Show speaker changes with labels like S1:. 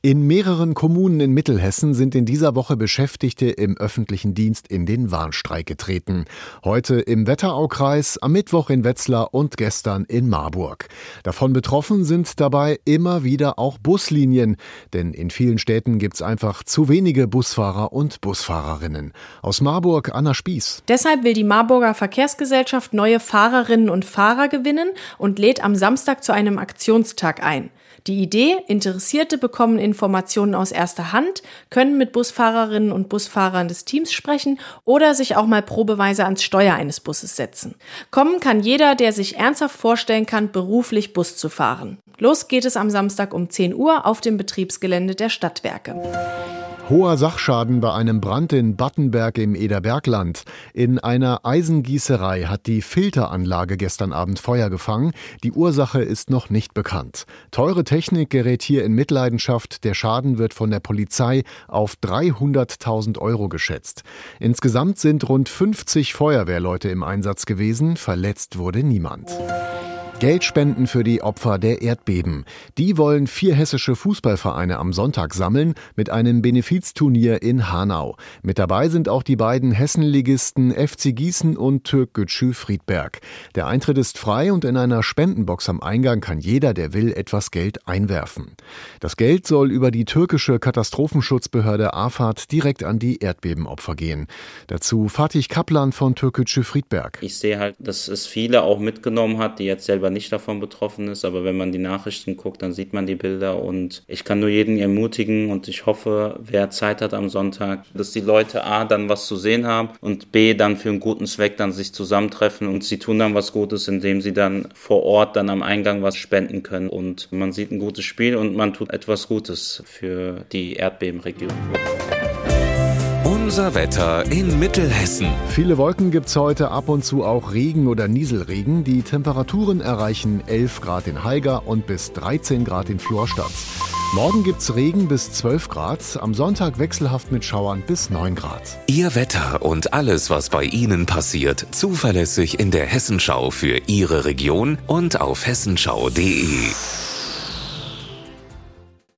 S1: In mehreren Kommunen in Mittelhessen sind in dieser Woche Beschäftigte im öffentlichen Dienst in den Warnstreik getreten. Heute im Wetteraukreis, am Mittwoch in Wetzlar und gestern in Marburg. Davon betroffen sind dabei immer wieder auch Buslinien, denn in vielen Städten gibt es einfach zu wenige Busfahrer und Busfahrerinnen. Aus Marburg Anna Spieß.
S2: Deshalb will die Marburger Verkehrsgesellschaft neue Fahrerinnen und Fahrer gewinnen und lädt am Samstag zu einem Aktionstag ein. Die Idee, Interessierte bekommen Informationen aus erster Hand, können mit Busfahrerinnen und Busfahrern des Teams sprechen oder sich auch mal probeweise ans Steuer eines Busses setzen. Kommen kann jeder, der sich ernsthaft vorstellen kann, beruflich Bus zu fahren. Los geht es am Samstag um 10 Uhr auf dem Betriebsgelände der Stadtwerke.
S1: Hoher Sachschaden bei einem Brand in Battenberg im Ederbergland. In einer Eisengießerei hat die Filteranlage gestern Abend Feuer gefangen. Die Ursache ist noch nicht bekannt. Teure Technik gerät hier in Mitleidenschaft. Der Schaden wird von der Polizei auf 300.000 Euro geschätzt. Insgesamt sind rund 50 Feuerwehrleute im Einsatz gewesen. Verletzt wurde niemand. Geldspenden für die Opfer der Erdbeben. Die wollen vier hessische Fußballvereine am Sonntag sammeln mit einem Benefizturnier in Hanau. Mit dabei sind auch die beiden Hessenligisten FC Gießen und Türkgücü Friedberg. Der Eintritt ist frei und in einer Spendenbox am Eingang kann jeder, der will, etwas Geld einwerfen. Das Geld soll über die türkische Katastrophenschutzbehörde AFAD direkt an die Erdbebenopfer gehen. Dazu Fatih Kaplan von Türkgücü Friedberg.
S3: Ich sehe halt, dass es viele auch mitgenommen hat, die jetzt selber selber nicht davon betroffen ist, aber wenn man die Nachrichten guckt, dann sieht man die Bilder und ich kann nur jeden ermutigen und ich hoffe, wer Zeit hat am Sonntag, dass die Leute A dann was zu sehen haben und B dann für einen guten Zweck dann sich zusammentreffen und sie tun dann was Gutes, indem sie dann vor Ort dann am Eingang was spenden können und man sieht ein gutes Spiel und man tut etwas Gutes für die Erdbebenregion.
S4: Unser Wetter in Mittelhessen.
S1: Viele Wolken gibt es heute, ab und zu auch Regen oder Nieselregen. Die Temperaturen erreichen 11 Grad in Haiger und bis 13 Grad in Florstadt. Morgen gibt es Regen bis 12 Grad, am Sonntag wechselhaft mit Schauern bis 9 Grad.
S4: Ihr Wetter und alles, was bei Ihnen passiert, zuverlässig in der Hessenschau für Ihre Region und auf hessenschau.de.